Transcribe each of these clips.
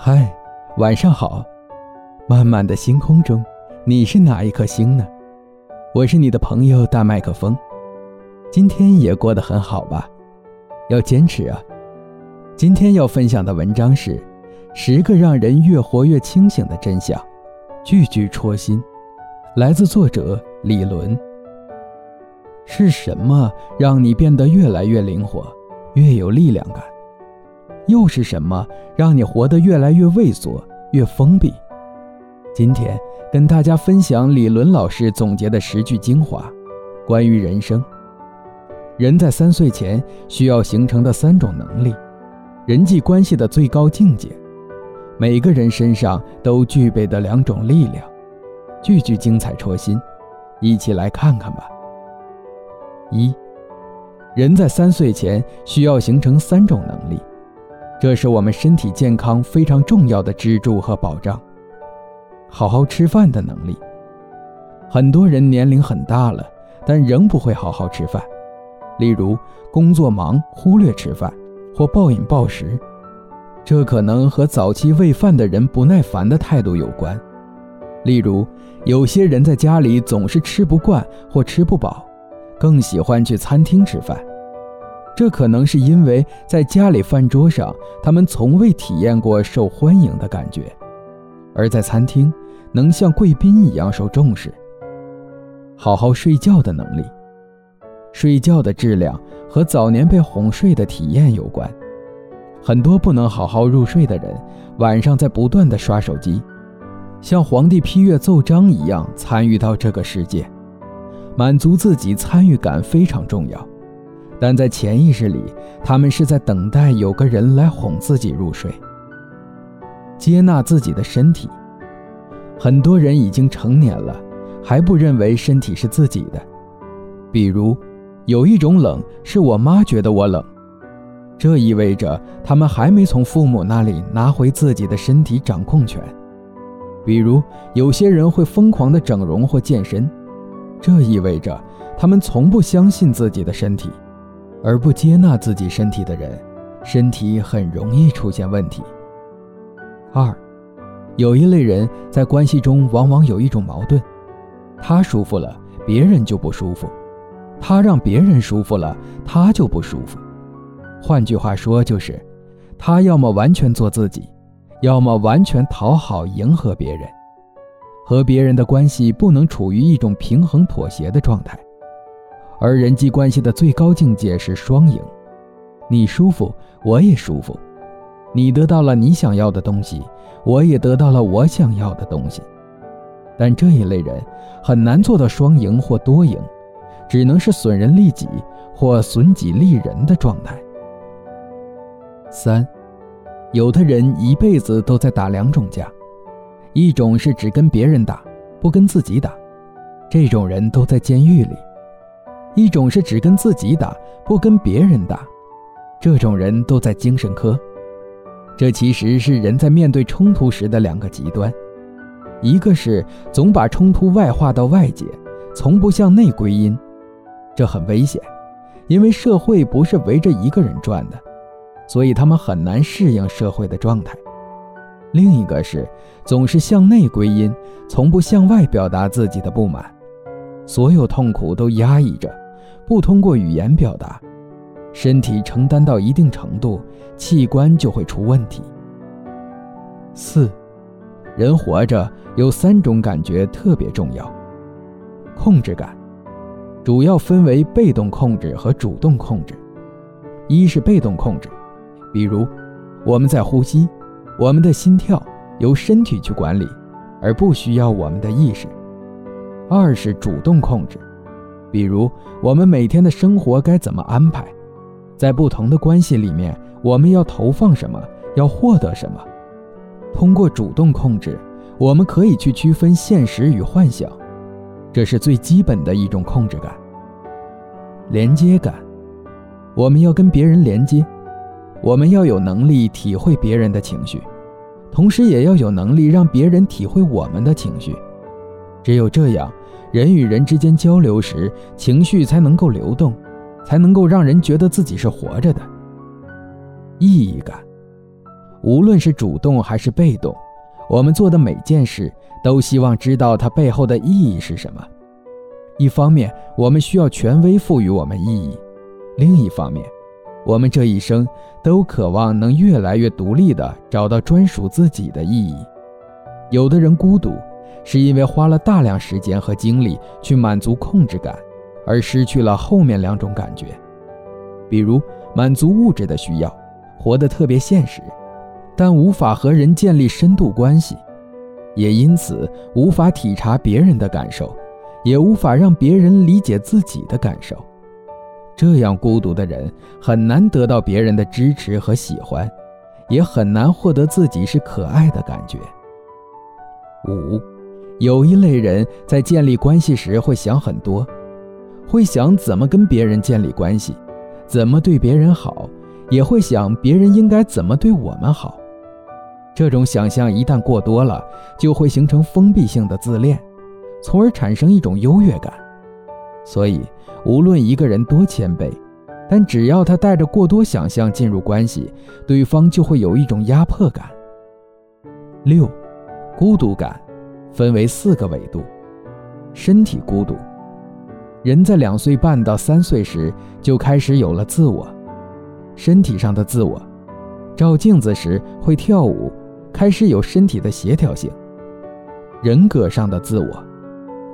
嗨，晚上好。漫漫的星空中，你是哪一颗星呢？我是你的朋友大麦克风。今天也过得很好吧？要坚持啊！今天要分享的文章是《十个让人越活越清醒的真相》，句句戳心。来自作者李伦。是什么让你变得越来越灵活，越有力量感？又是什么让你活得越来越畏缩、越封闭？今天跟大家分享李伦老师总结的十句精华，关于人生。人在三岁前需要形成的三种能力，人际关系的最高境界，每个人身上都具备的两种力量，句句精彩戳心，一起来看看吧。一，人在三岁前需要形成三种能力。这是我们身体健康非常重要的支柱和保障。好好吃饭的能力。很多人年龄很大了，但仍不会好好吃饭，例如工作忙忽略吃饭，或暴饮暴食。这可能和早期喂饭的人不耐烦的态度有关。例如，有些人在家里总是吃不惯或吃不饱，更喜欢去餐厅吃饭。这可能是因为在家里饭桌上，他们从未体验过受欢迎的感觉，而在餐厅能像贵宾一样受重视。好好睡觉的能力，睡觉的质量和早年被哄睡的体验有关。很多不能好好入睡的人，晚上在不断的刷手机，像皇帝批阅奏章一样参与到这个世界，满足自己参与感非常重要。但在潜意识里，他们是在等待有个人来哄自己入睡。接纳自己的身体，很多人已经成年了，还不认为身体是自己的。比如，有一种冷是我妈觉得我冷，这意味着他们还没从父母那里拿回自己的身体掌控权。比如，有些人会疯狂的整容或健身，这意味着他们从不相信自己的身体。而不接纳自己身体的人，身体很容易出现问题。二，有一类人在关系中往往有一种矛盾：他舒服了，别人就不舒服；他让别人舒服了，他就不舒服。换句话说，就是他要么完全做自己，要么完全讨好迎合别人。和别人的关系不能处于一种平衡妥协的状态。而人际关系的最高境界是双赢，你舒服，我也舒服；你得到了你想要的东西，我也得到了我想要的东西。但这一类人很难做到双赢或多赢，只能是损人利己或损己利人的状态。三，有的人一辈子都在打两种架，一种是只跟别人打，不跟自己打，这种人都在监狱里。一种是只跟自己打，不跟别人打，这种人都在精神科。这其实是人在面对冲突时的两个极端，一个是总把冲突外化到外界，从不向内归因，这很危险，因为社会不是围着一个人转的，所以他们很难适应社会的状态。另一个是总是向内归因，从不向外表达自己的不满，所有痛苦都压抑着。不通过语言表达，身体承担到一定程度，器官就会出问题。四，人活着有三种感觉特别重要。控制感，主要分为被动控制和主动控制。一是被动控制，比如我们在呼吸，我们的心跳由身体去管理，而不需要我们的意识。二是主动控制。比如，我们每天的生活该怎么安排？在不同的关系里面，我们要投放什么？要获得什么？通过主动控制，我们可以去区分现实与幻想，这是最基本的一种控制感。连接感，我们要跟别人连接，我们要有能力体会别人的情绪，同时也要有能力让别人体会我们的情绪。只有这样。人与人之间交流时，情绪才能够流动，才能够让人觉得自己是活着的。意义感，无论是主动还是被动，我们做的每件事都希望知道它背后的意义是什么。一方面，我们需要权威赋予我们意义；另一方面，我们这一生都渴望能越来越独立地找到专属自己的意义。有的人孤独，是因为花了大量时间和精力去满足控制感，而失去了后面两种感觉，比如满足物质的需要，活得特别现实，但无法和人建立深度关系，也因此无法体察别人的感受。也无法让别人理解自己的感受，这样孤独的人很难得到别人的支持和喜欢，也很难获得自己是可爱的感觉。五，有一类人在建立关系时会想很多，会想怎么跟别人建立关系，怎么对别人好，也会想别人应该怎么对我们好。这种想象一旦过多了，就会形成封闭性的自恋。从而产生一种优越感，所以无论一个人多谦卑，但只要他带着过多想象进入关系，对方就会有一种压迫感。六，孤独感分为四个维度：身体孤独，人在两岁半到三岁时就开始有了自我，身体上的自我，照镜子时会跳舞，开始有身体的协调性；人格上的自我。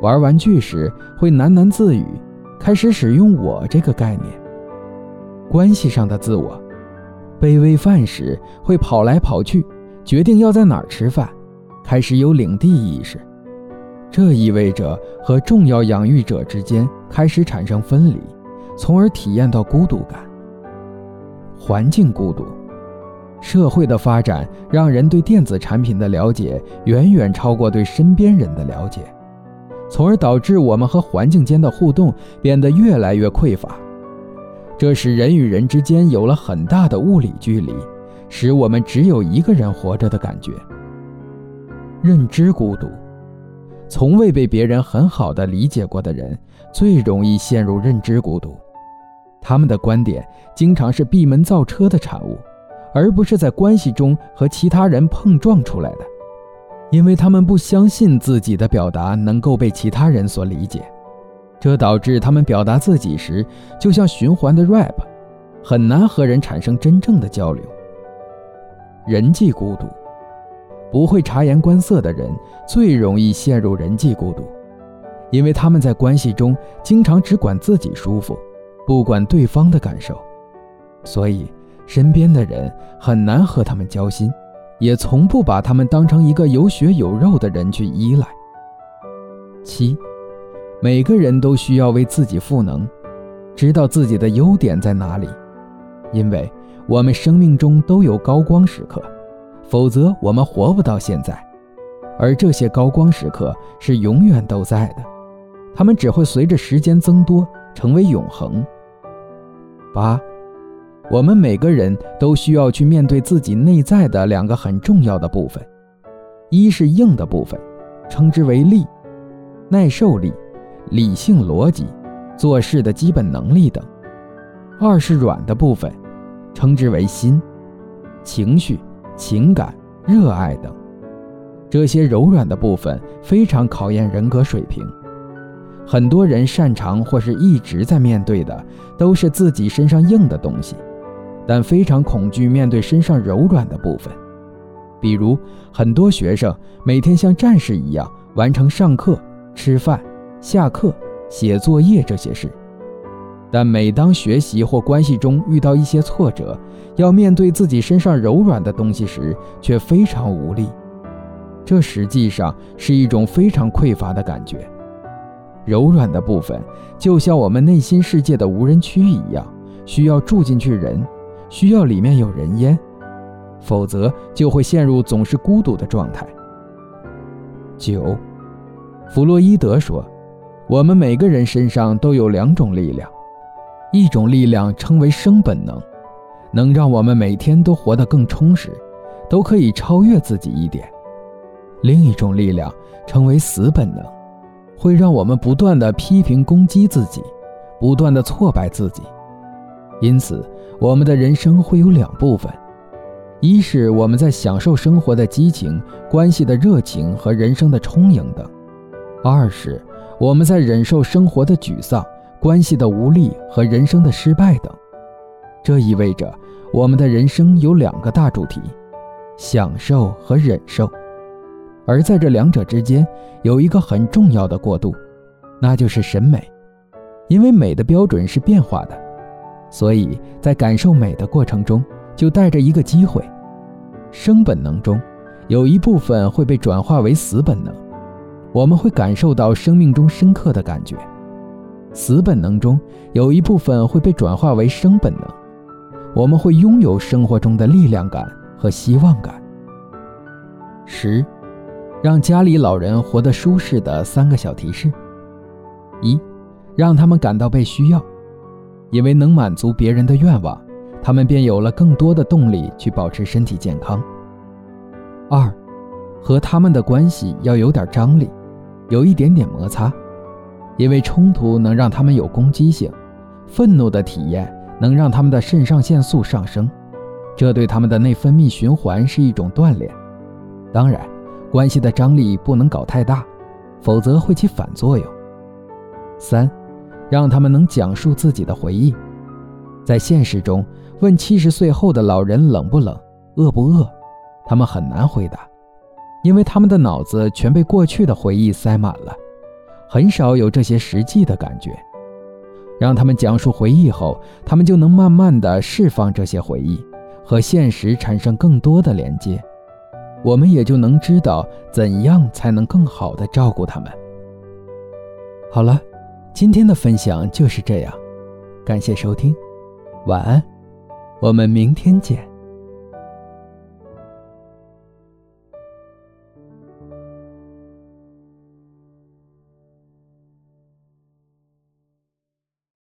玩玩具时会喃喃自语，开始使用“我”这个概念。关系上的自我，被喂饭时会跑来跑去，决定要在哪儿吃饭，开始有领地意识。这意味着和重要养育者之间开始产生分离，从而体验到孤独感。环境孤独，社会的发展让人对电子产品的了解远远超过对身边人的了解。从而导致我们和环境间的互动变得越来越匮乏，这使人与人之间有了很大的物理距离，使我们只有一个人活着的感觉。认知孤独，从未被别人很好的理解过的人最容易陷入认知孤独，他们的观点经常是闭门造车的产物，而不是在关系中和其他人碰撞出来的。因为他们不相信自己的表达能够被其他人所理解，这导致他们表达自己时就像循环的 rap，很难和人产生真正的交流。人际孤独，不会察言观色的人最容易陷入人际孤独，因为他们在关系中经常只管自己舒服，不管对方的感受，所以身边的人很难和他们交心。也从不把他们当成一个有血有肉的人去依赖。七，每个人都需要为自己赋能，知道自己的优点在哪里，因为我们生命中都有高光时刻，否则我们活不到现在。而这些高光时刻是永远都在的，他们只会随着时间增多成为永恒。八。我们每个人都需要去面对自己内在的两个很重要的部分，一是硬的部分，称之为力，耐受力、理性逻辑、做事的基本能力等；二是软的部分，称之为心，情绪、情感、热爱等。这些柔软的部分非常考验人格水平。很多人擅长或是一直在面对的，都是自己身上硬的东西。但非常恐惧面对身上柔软的部分，比如很多学生每天像战士一样完成上课、吃饭、下课、写作业这些事，但每当学习或关系中遇到一些挫折，要面对自己身上柔软的东西时，却非常无力。这实际上是一种非常匮乏的感觉。柔软的部分就像我们内心世界的无人区一样，需要住进去人。需要里面有人烟，否则就会陷入总是孤独的状态。九，弗洛伊德说，我们每个人身上都有两种力量，一种力量称为生本能，能让我们每天都活得更充实，都可以超越自己一点；另一种力量称为死本能，会让我们不断的批评攻击自己，不断的挫败自己。因此，我们的人生会有两部分：一是我们在享受生活的激情、关系的热情和人生的充盈等；二是我们在忍受生活的沮丧、关系的无力和人生的失败等。这意味着我们的人生有两个大主题：享受和忍受。而在这两者之间，有一个很重要的过渡，那就是审美。因为美的标准是变化的，所以在感受美的过程中，就带着一个机会：生本能中有一部分会被转化为死本能，我们会感受到生命中深刻的感觉；死本能中有一部分会被转化为生本能，我们会拥有生活中的力量感和希望感。十，让家里老人活得舒适的三个小提示：一。让他们感到被需要，因为能满足别人的愿望，他们便有了更多的动力去保持身体健康。二，和他们的关系要有点张力，有一点点摩擦，因为冲突能让他们有攻击性，愤怒的体验能让他们的肾上腺素上升，这对他们的内分泌循环是一种锻炼。当然，关系的张力不能搞太大，否则会起反作用。三。让他们能讲述自己的回忆，在现实中问七十岁后的老人冷不冷、饿不饿，他们很难回答，因为他们的脑子全被过去的回忆塞满了，很少有这些实际的感觉。让他们讲述回忆后，他们就能慢慢的释放这些回忆，和现实产生更多的连接，我们也就能知道怎样才能更好的照顾他们。好了。今天的分享就是这样，感谢收听，晚安，我们明天见。